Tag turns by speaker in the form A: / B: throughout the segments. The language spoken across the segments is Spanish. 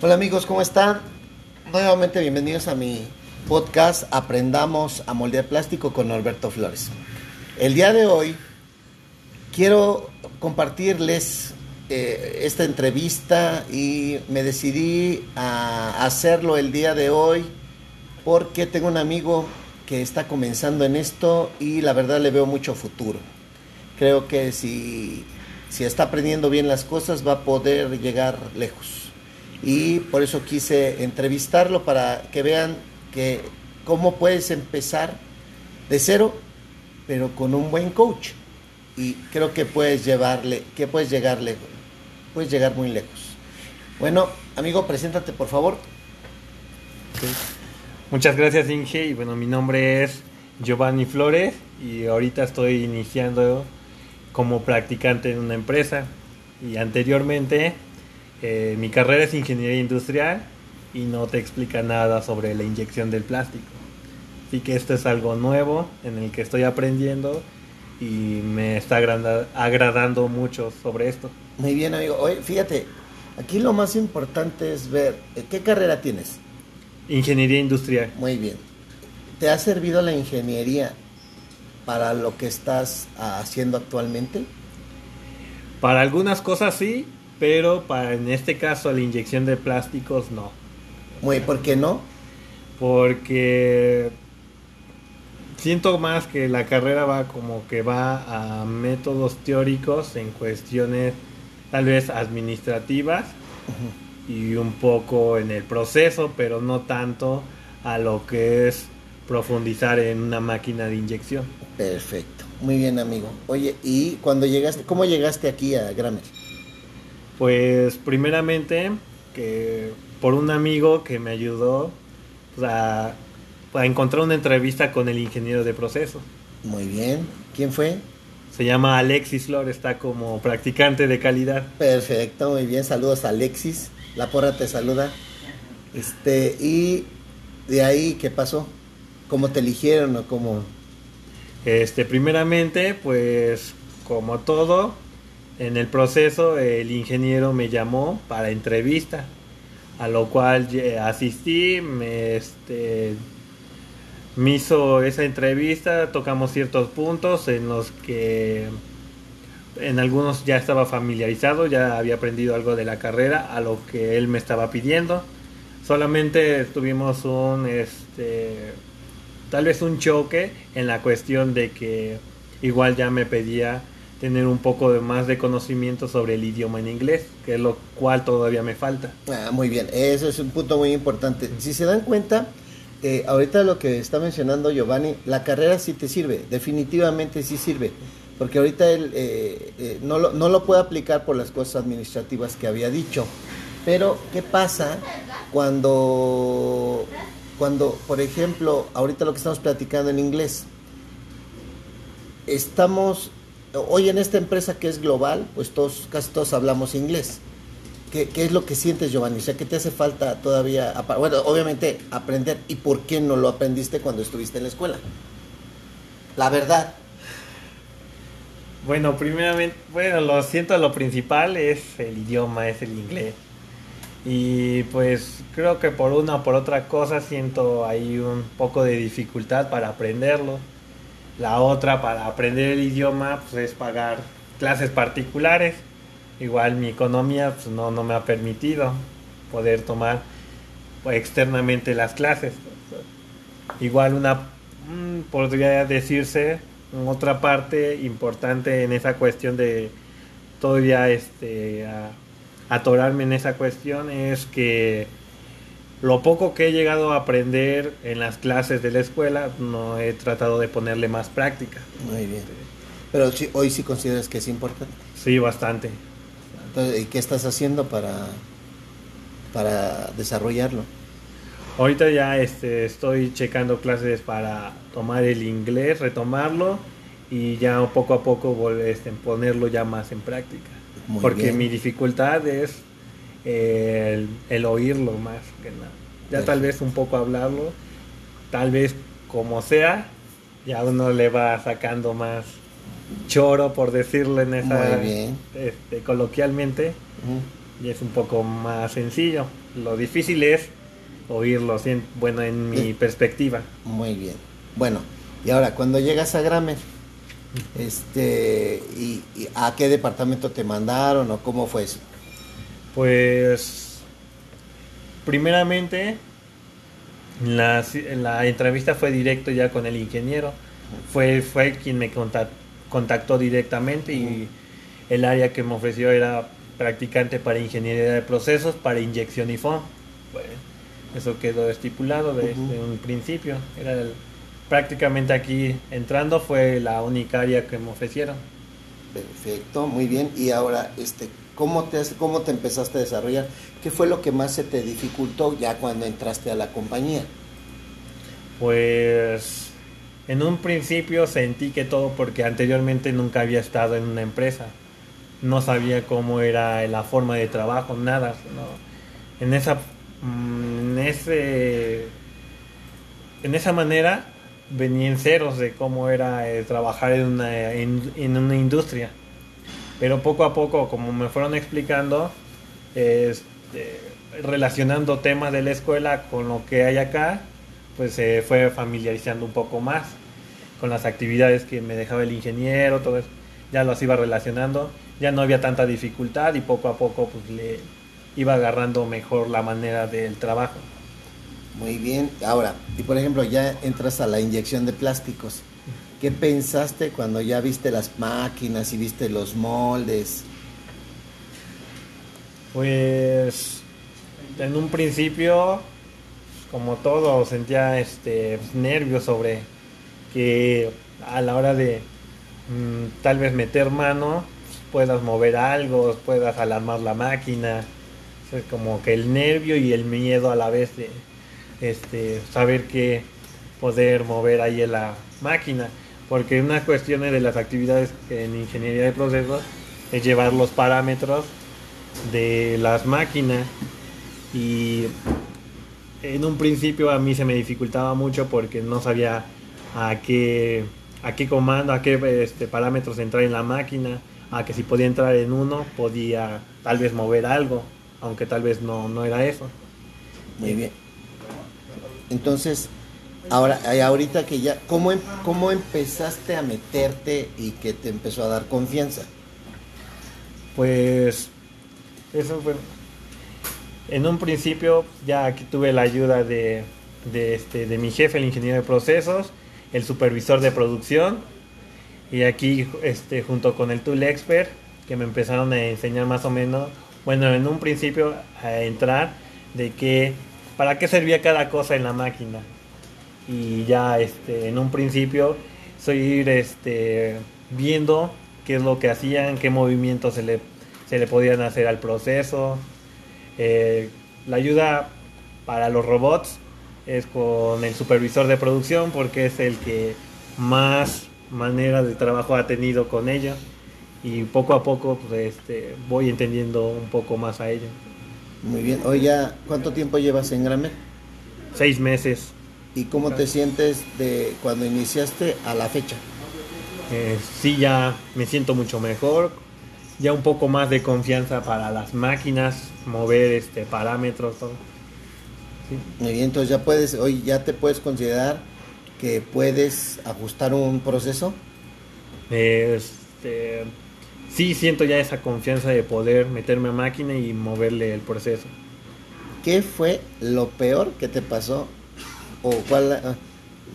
A: Hola amigos, ¿cómo están? Nuevamente bienvenidos a mi podcast Aprendamos a moldear plástico con Norberto Flores. El día de hoy quiero compartirles eh, esta entrevista y me decidí a hacerlo el día de hoy porque tengo un amigo que está comenzando en esto y la verdad le veo mucho futuro. Creo que si, si está aprendiendo bien las cosas va a poder llegar lejos y por eso quise entrevistarlo para que vean que cómo puedes empezar de cero, pero con un buen coach. Y creo que puedes llevarle, que puedes llegarle, puedes llegar muy lejos. Bueno, amigo, preséntate por favor.
B: Muchas gracias Inge y bueno, mi nombre es Giovanni Flores y ahorita estoy iniciando como practicante en una empresa y anteriormente eh, mi carrera es ingeniería industrial y no te explica nada sobre la inyección del plástico. Así que esto es algo nuevo en el que estoy aprendiendo y me está agradando mucho sobre esto.
A: Muy bien, amigo. Oye, fíjate, aquí lo más importante es ver, eh, ¿qué carrera tienes?
B: Ingeniería industrial.
A: Muy bien. ¿Te ha servido la ingeniería para lo que estás haciendo actualmente?
B: Para algunas cosas sí, pero para en este caso la inyección de plásticos no.
A: Muy, ¿por qué no?
B: Porque siento más que la carrera va como que va a métodos teóricos en cuestiones tal vez administrativas y un poco en el proceso, pero no tanto a lo que es profundizar en una máquina de inyección.
A: Perfecto, muy bien amigo. Oye, ¿y cuando llegaste, cómo llegaste aquí a Grammer?
B: Pues primeramente que por un amigo que me ayudó pues, a, encontrar una entrevista con el ingeniero de proceso.
A: Muy bien. ¿Quién fue?
B: Se llama Alexis Flor, está como practicante de calidad.
A: Perfecto, muy bien. Saludos a Alexis. La porra te saluda. Este, y de ahí, ¿qué pasó? ¿Cómo te eligieron o cómo?
B: Este, primeramente, pues como todo, en el proceso el ingeniero me llamó para entrevista, a lo cual asistí, me, este, me hizo esa entrevista, tocamos ciertos puntos en los que en algunos ya estaba familiarizado, ya había aprendido algo de la carrera, a lo que él me estaba pidiendo. Solamente tuvimos un, este, tal vez un choque en la cuestión de que igual ya me pedía tener un poco de más de conocimiento sobre el idioma en inglés, que es lo cual todavía me falta.
A: Ah, muy bien, eso es un punto muy importante. Si se dan cuenta, eh, ahorita lo que está mencionando Giovanni, la carrera sí te sirve, definitivamente sí sirve, porque ahorita él eh, eh, no, lo, no lo puede aplicar por las cosas administrativas que había dicho. Pero, ¿qué pasa cuando, cuando, por ejemplo, ahorita lo que estamos platicando en inglés? Estamos hoy en esta empresa que es global, pues todos, casi todos hablamos inglés. ¿Qué, es lo que sientes, Giovanni? O sea, ¿qué te hace falta todavía? Bueno, obviamente aprender. ¿Y por qué no lo aprendiste cuando estuviste en la escuela? La verdad.
B: Bueno, primeramente, bueno, lo siento, lo principal es el idioma, es el inglés. Y pues creo que por una o por otra cosa siento ahí un poco de dificultad para aprenderlo la otra para aprender el idioma pues, es pagar clases particulares. Igual mi economía pues, no, no me ha permitido poder tomar externamente las clases. Igual una mm, podría decirse otra parte importante en esa cuestión de todavía este atorarme en esa cuestión es que lo poco que he llegado a aprender en las clases de la escuela, no he tratado de ponerle más práctica.
A: Muy bien. Pero hoy sí consideras que es importante.
B: Sí, bastante.
A: Entonces, ¿y qué estás haciendo para, para desarrollarlo?
B: Ahorita ya este, estoy checando clases para tomar el inglés, retomarlo y ya poco a poco este, ponerlo ya más en práctica. Porque mi dificultad es el, oírlo más que nada. Ya tal vez un poco hablarlo, tal vez como sea, ya uno le va sacando más choro, por decirlo en esa, este, coloquialmente. y es un poco más sencillo. Lo difícil es oírlo, bueno, en mi perspectiva.
A: Muy bien. Bueno, y ahora, cuando llegas a Gramer, este, y, ¿a qué departamento te mandaron o cómo fue eso?
B: Pues, primeramente, la, la entrevista fue directo ya con el ingeniero. Fue, fue quien me contactó directamente y el área que me ofreció era practicante para ingeniería de procesos para inyección y foam. Bueno, eso quedó estipulado desde un principio. Era prácticamente aquí entrando fue la única área que me ofrecieron.
A: Perfecto, muy bien. Y ahora, este, ¿cómo te, cómo te empezaste a desarrollar? ¿Qué fue lo que más se te dificultó ya cuando entraste a la compañía?
B: Pues en un principio sentí que todo porque anteriormente nunca había estado en una empresa. No sabía cómo era la forma de trabajo, nada. En esa mm, en ese en esa manera venía en ceros de cómo era eh, trabajar en una, en, una industria. Pero poco a poco, como me fueron explicando, este, relacionando temas de la escuela con lo que hay acá, pues se fue familiarizando un poco más con las actividades que me dejaba el ingeniero, todo eso. Ya los iba relacionando, ya no había tanta dificultad y poco a poco pues le iba agarrando mejor la manera del trabajo.
A: Muy bien. Ahora, y por ejemplo, ya entras a la inyección de plásticos. ¿Qué pensaste cuando ya viste las máquinas y viste los moldes?
B: Pues en un principio, como todo, sentía este nervios sobre que a la hora de mm, tal vez meter mano puedas mover algo, puedas alarmar la máquina. Es como que el nervio y el miedo a la vez de este, saber que poder mover ahí en la máquina. Porque una cuestión de las actividades en ingeniería de procesos es llevar los parámetros de las máquinas y en un principio a mí se me dificultaba mucho porque no sabía a qué, a qué comando, a qué este, parámetros entrar en la máquina, a que si podía entrar en uno podía tal vez mover algo, aunque tal vez no, no era eso.
A: Muy bien. Entonces, ahora, ahorita que ya, ¿cómo, em, ¿cómo empezaste a meterte y que te empezó a dar confianza?
B: Pues, eso fue. En un principio, ya aquí tuve la ayuda de, de, este, de mi jefe, el ingeniero de procesos, el supervisor de producción, y aquí, este, junto con el Tool Expert, que me empezaron a enseñar más o menos, bueno, en un principio a entrar de que para qué servía cada cosa en la máquina. Y ya este, en un principio soy ir este, viendo qué es lo que hacían, qué movimientos se le, se le podían hacer al proceso. Eh, la ayuda para los robots es con el supervisor de producción porque es el que más manera de trabajo ha tenido con ella y poco a poco pues, este, voy entendiendo un poco más a ella.
A: Muy bien. Oye, ¿cuánto tiempo llevas en Gramer?
B: Seis meses.
A: ¿Y cómo te sientes de cuando iniciaste a la fecha?
B: Eh, sí, ya me siento mucho mejor. Ya un poco más de confianza para las máquinas, mover este parámetros, todo.
A: Muy bien, entonces ya puedes, hoy ya te puedes considerar que puedes ajustar un proceso.
B: Este, sí siento ya esa confianza de poder meterme a máquina y moverle el proceso.
A: ¿Qué fue lo peor que te pasó? O cuál, ah,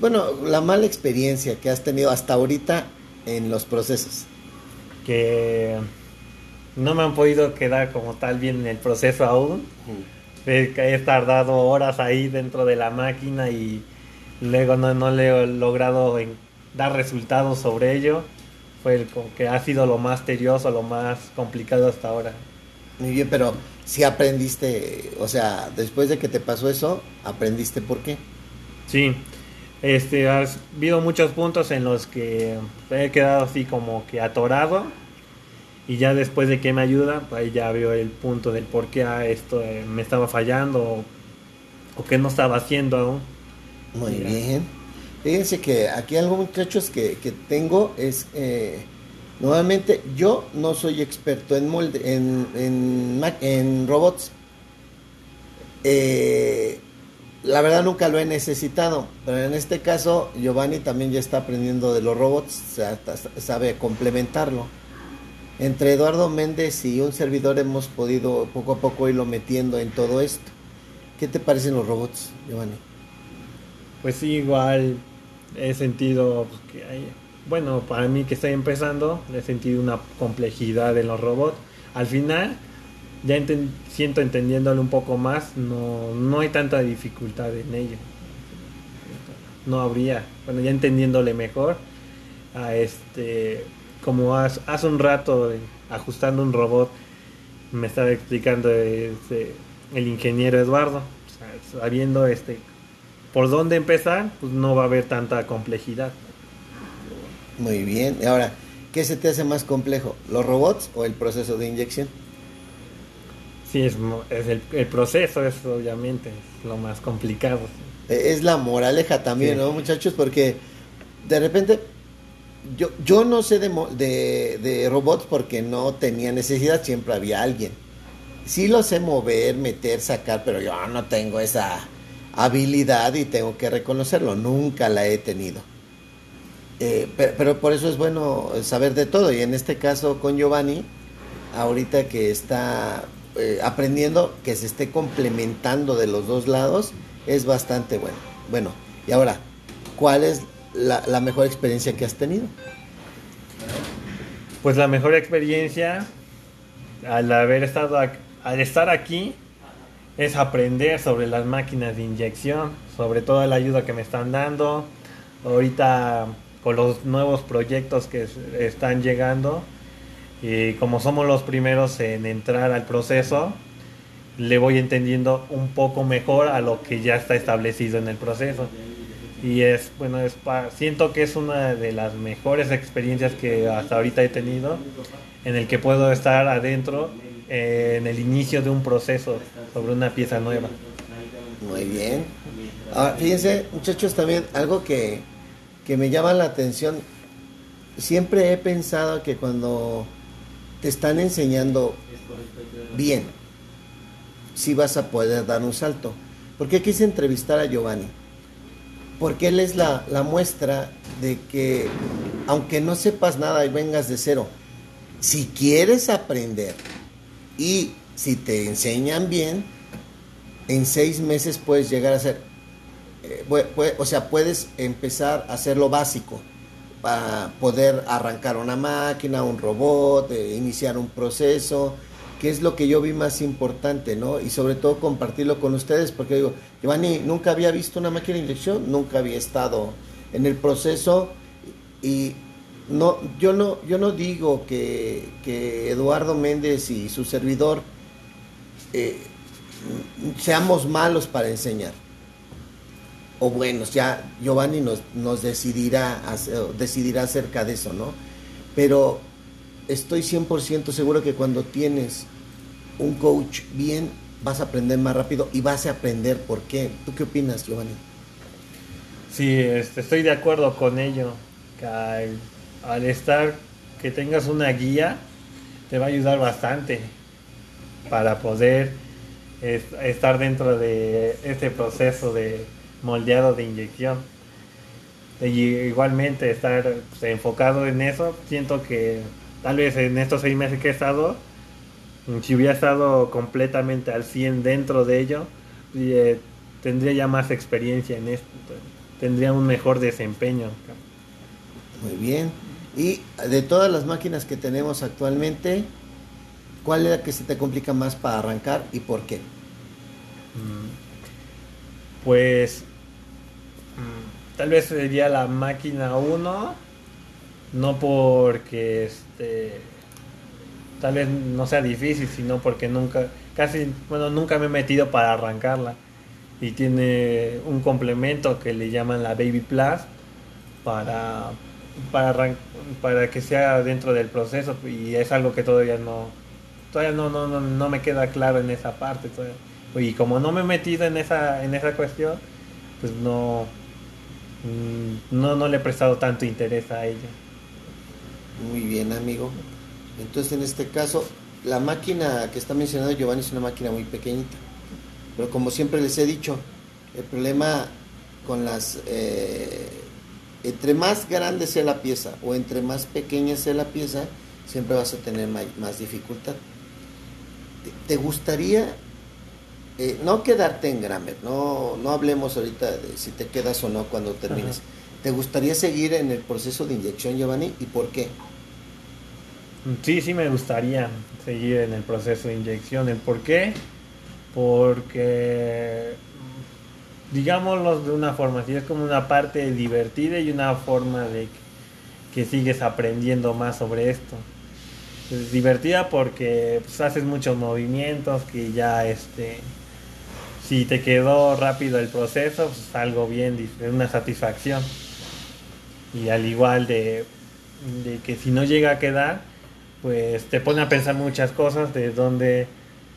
A: bueno, la mala experiencia que has tenido hasta ahorita en los procesos.
B: Que no me han podido quedar como tal bien en el proceso aún. He, tardado horas ahí dentro de la máquina y luego no, no le he logrado dar resultados sobre ello fue el que ha sido lo más tedioso, lo más complicado hasta ahora.
A: Muy bien, pero si aprendiste, o sea, después de que te pasó eso, aprendiste por qué.
B: Sí, este, ha habido muchos puntos en los que he quedado así como que atorado y ya después de que me ayuda, pues ahí ya veo el punto del por qué esto eh, me estaba fallando o, o qué no estaba haciendo aún.
A: Muy bien. Fíjense que aquí algo muchachos que, que tengo es eh, Nuevamente, yo no soy experto en molde, en, en, en robots. Eh, la verdad nunca lo he necesitado, pero en este caso Giovanni también ya está aprendiendo de los robots, sabe complementarlo. Entre Eduardo Méndez y un servidor hemos podido poco a poco irlo metiendo en todo esto. ¿Qué te parecen los robots, Giovanni?
B: Pues sí, igual he sentido que hay, bueno, para mí que estoy empezando, he sentido una complejidad en los robots. Al final, ya siento entendiéndolo un poco más, no, no hay tanta dificultad en ello. No habría, bueno, ya entendiéndole mejor, a este, como hace, un rato, ajustando un robot, me estaba explicando este, el ingeniero Eduardo, sabiendo este, por dónde empezar, pues no va a haber tanta complejidad.
A: Muy bien, ahora, ¿qué se te hace más complejo, los robots o el proceso de inyección?
B: Sí, es, el, proceso es obviamente lo más complicado.
A: E, es la moraleja también, ¿no, muchachos? Porque de repente yo, yo no sé de, de, de, robots porque no tenía necesidad, siempre había alguien. Sí lo sé mover, meter, sacar, pero yo no tengo esa habilidad y tengo que reconocerlo, nunca la he tenido. Eh, pero, por eso es bueno saber de todo y en este caso con Giovanni, ahorita que está eh, aprendiendo que se esté complementando de los dos lados es bastante bueno. Bueno, y ahora, ¿cuál es la, mejor experiencia que has tenido?
B: Pues la mejor experiencia al haber estado al estar aquí es aprender sobre las máquinas de inyección, sobre toda la ayuda que me están dando. Ahorita con los nuevos proyectos que están llegando, y como somos los primeros en entrar al proceso, le voy entendiendo un poco mejor a lo que ya está establecido en el proceso. Y es, bueno, es siento que es una de las mejores experiencias que hasta ahorita he tenido, en el que puedo estar adentro eh, en el inicio de un proceso sobre una pieza nueva.
A: Muy bien. Ahora, fíjense, muchachos, también algo que, que me llama la atención. Siempre he pensado que cuando te están enseñando bien si vas a poder dar un salto. ¿Por qué quise entrevistar a Giovanni? Porque él es la, la muestra de que aunque no sepas nada y vengas de cero, si quieres aprender y si te enseñan bien, en seis meses puedes llegar a ser, eh, o sea, puedes empezar a hacer lo básico para poder arrancar una máquina, un robot, eh, iniciar un proceso, que es lo que yo vi más importante, ¿no? Y sobre todo compartirlo con ustedes, porque digo, Giovanni, nunca había visto una máquina de inyección, nunca había estado en el proceso y no, yo no, yo no digo que, Eduardo Méndez y su servidor eh, seamos malos para enseñar o bueno, ya Giovanni nos, nos decidirá, decidirá acerca de eso, ¿no? Pero estoy 100% seguro que cuando tienes un coach bien, vas a aprender más rápido y vas a aprender por qué. ¿Tú qué opinas, Giovanni?
B: Sí, este, estoy de acuerdo con ello. al, estar, que tengas una guía, te va a ayudar bastante para poder estar dentro de este proceso de moldeado de inyección. Y igualmente estar pues, enfocado en eso, siento que tal vez en estos seis meses que he estado, si hubiera estado completamente al 100 dentro de ello, eh, tendría ya más experiencia en esto, tendría un mejor desempeño.
A: Muy bien. Y de todas las máquinas que tenemos actualmente, ¿cuál es la que se te complica más para arrancar y por qué? Mm.
B: Pues Tal vez sería la máquina 1, no porque este tal vez no sea difícil, sino porque nunca casi bueno, nunca me he metido para arrancarla. Y tiene un complemento que le llaman la Baby Plus para para para que sea dentro del proceso y es algo que todavía no todavía no no, no, no me queda claro en esa parte y como no me he metido en esa en esa cuestión pues no Mm, no, no le he prestado tanto interés a ella.
A: Muy bien, amigo. Entonces, en este caso, la máquina que está mencionando Giovanni es una máquina muy pequeñita. Pero como siempre les he dicho, el problema con las... Eh, entre más grande sea la pieza o entre más pequeña sea la pieza, siempre vas a tener más, dificultad. ¿Te, gustaría eh, no quedarte en Grammer? No, no hablemos ahorita de si te quedas o no cuando termines. ¿Te gustaría seguir en el proceso de inyección, Giovanni? ¿Y por qué?
B: Sí, sí me gustaría seguir en el proceso de inyección. ¿El por qué? Porque, digámoslo de una forma, así es como una parte divertida y una forma de que, sigues aprendiendo más sobre esto. Es divertida porque pues, haces muchos movimientos que ya este si te quedó rápido el proceso, pues algo bien, es una satisfacción. Y al igual de, que si no llega a quedar, pues te pone a pensar muchas cosas de dónde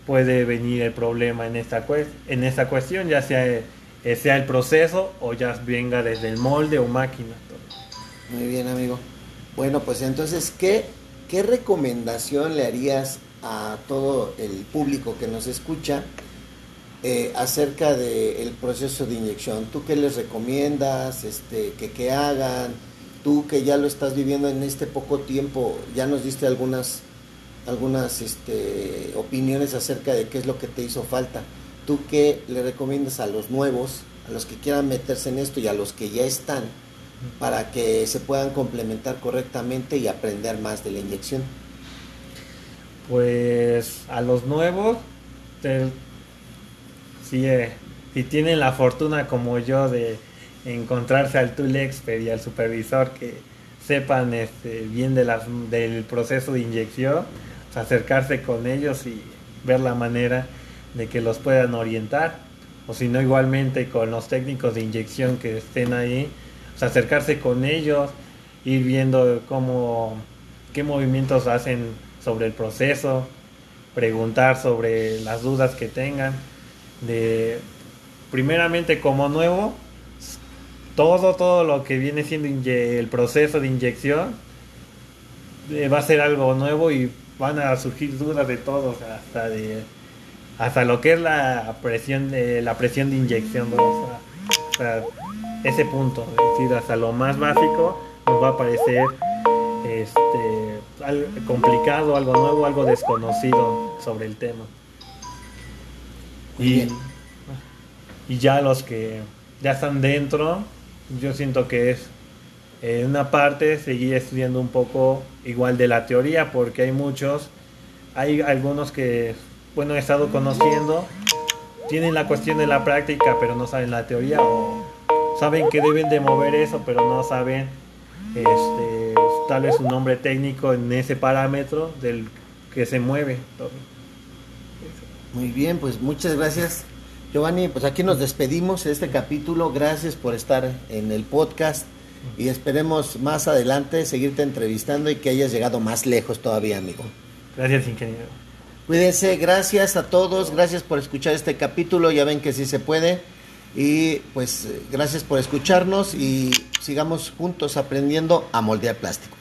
B: puede venir el problema en esta, en esta cuestión, ya sea, eh, sea el proceso o ya venga desde el molde o máquina.
A: Muy bien, amigo. Bueno, pues entonces, ¿qué, qué recomendación le harías a todo el público que nos escucha eh, acerca del proceso de inyección? ¿Tú qué les recomiendas este, que, que hagan? tú que ya lo estás viviendo en este poco tiempo, ya nos diste algunas, algunas este, opiniones acerca de qué es lo que te hizo falta. ¿Tú qué le recomiendas a los nuevos, a los que quieran meterse en esto y a los que ya están, para que se puedan complementar correctamente y aprender más de la inyección?
B: Pues a los nuevos, si, eh, si tienen la fortuna como yo de encontrarse al tool expert y al supervisor que sepan este, bien del proceso de inyección, acercarse con ellos y ver la manera de que los puedan orientar, o si no igualmente con los técnicos de inyección que estén ahí, acercarse con ellos, ir viendo cómo, qué movimientos hacen sobre el proceso, preguntar sobre las dudas que tengan, de primeramente como nuevo, todo, todo lo que viene siendo el proceso de inyección eh, va a ser algo nuevo y van a surgir dudas de todos, hasta de hasta lo que es la presión de la presión de inyección, ese punto, es decir, hasta lo más básico nos va a parecer este algo complicado, algo nuevo, algo desconocido sobre el tema. Y, y ya los que ya están dentro, yo siento que es en una parte seguir estudiando un poco igual de la teoría porque hay muchos hay algunos que bueno he estado conociendo tienen la cuestión de la práctica pero no saben la teoría o saben que deben de mover eso pero no saben este tal vez un nombre técnico en ese parámetro del que se mueve
A: muy bien pues muchas gracias Giovanni, pues aquí nos despedimos de este capítulo. Gracias por estar en el podcast y esperemos más adelante seguirte entrevistando y que hayas llegado más lejos todavía, amigo.
B: Gracias, ingeniero.
A: Cuídense, gracias a todos, gracias por escuchar este capítulo, ya ven que sí se puede. Y pues gracias por escucharnos y sigamos juntos aprendiendo a moldear plástico.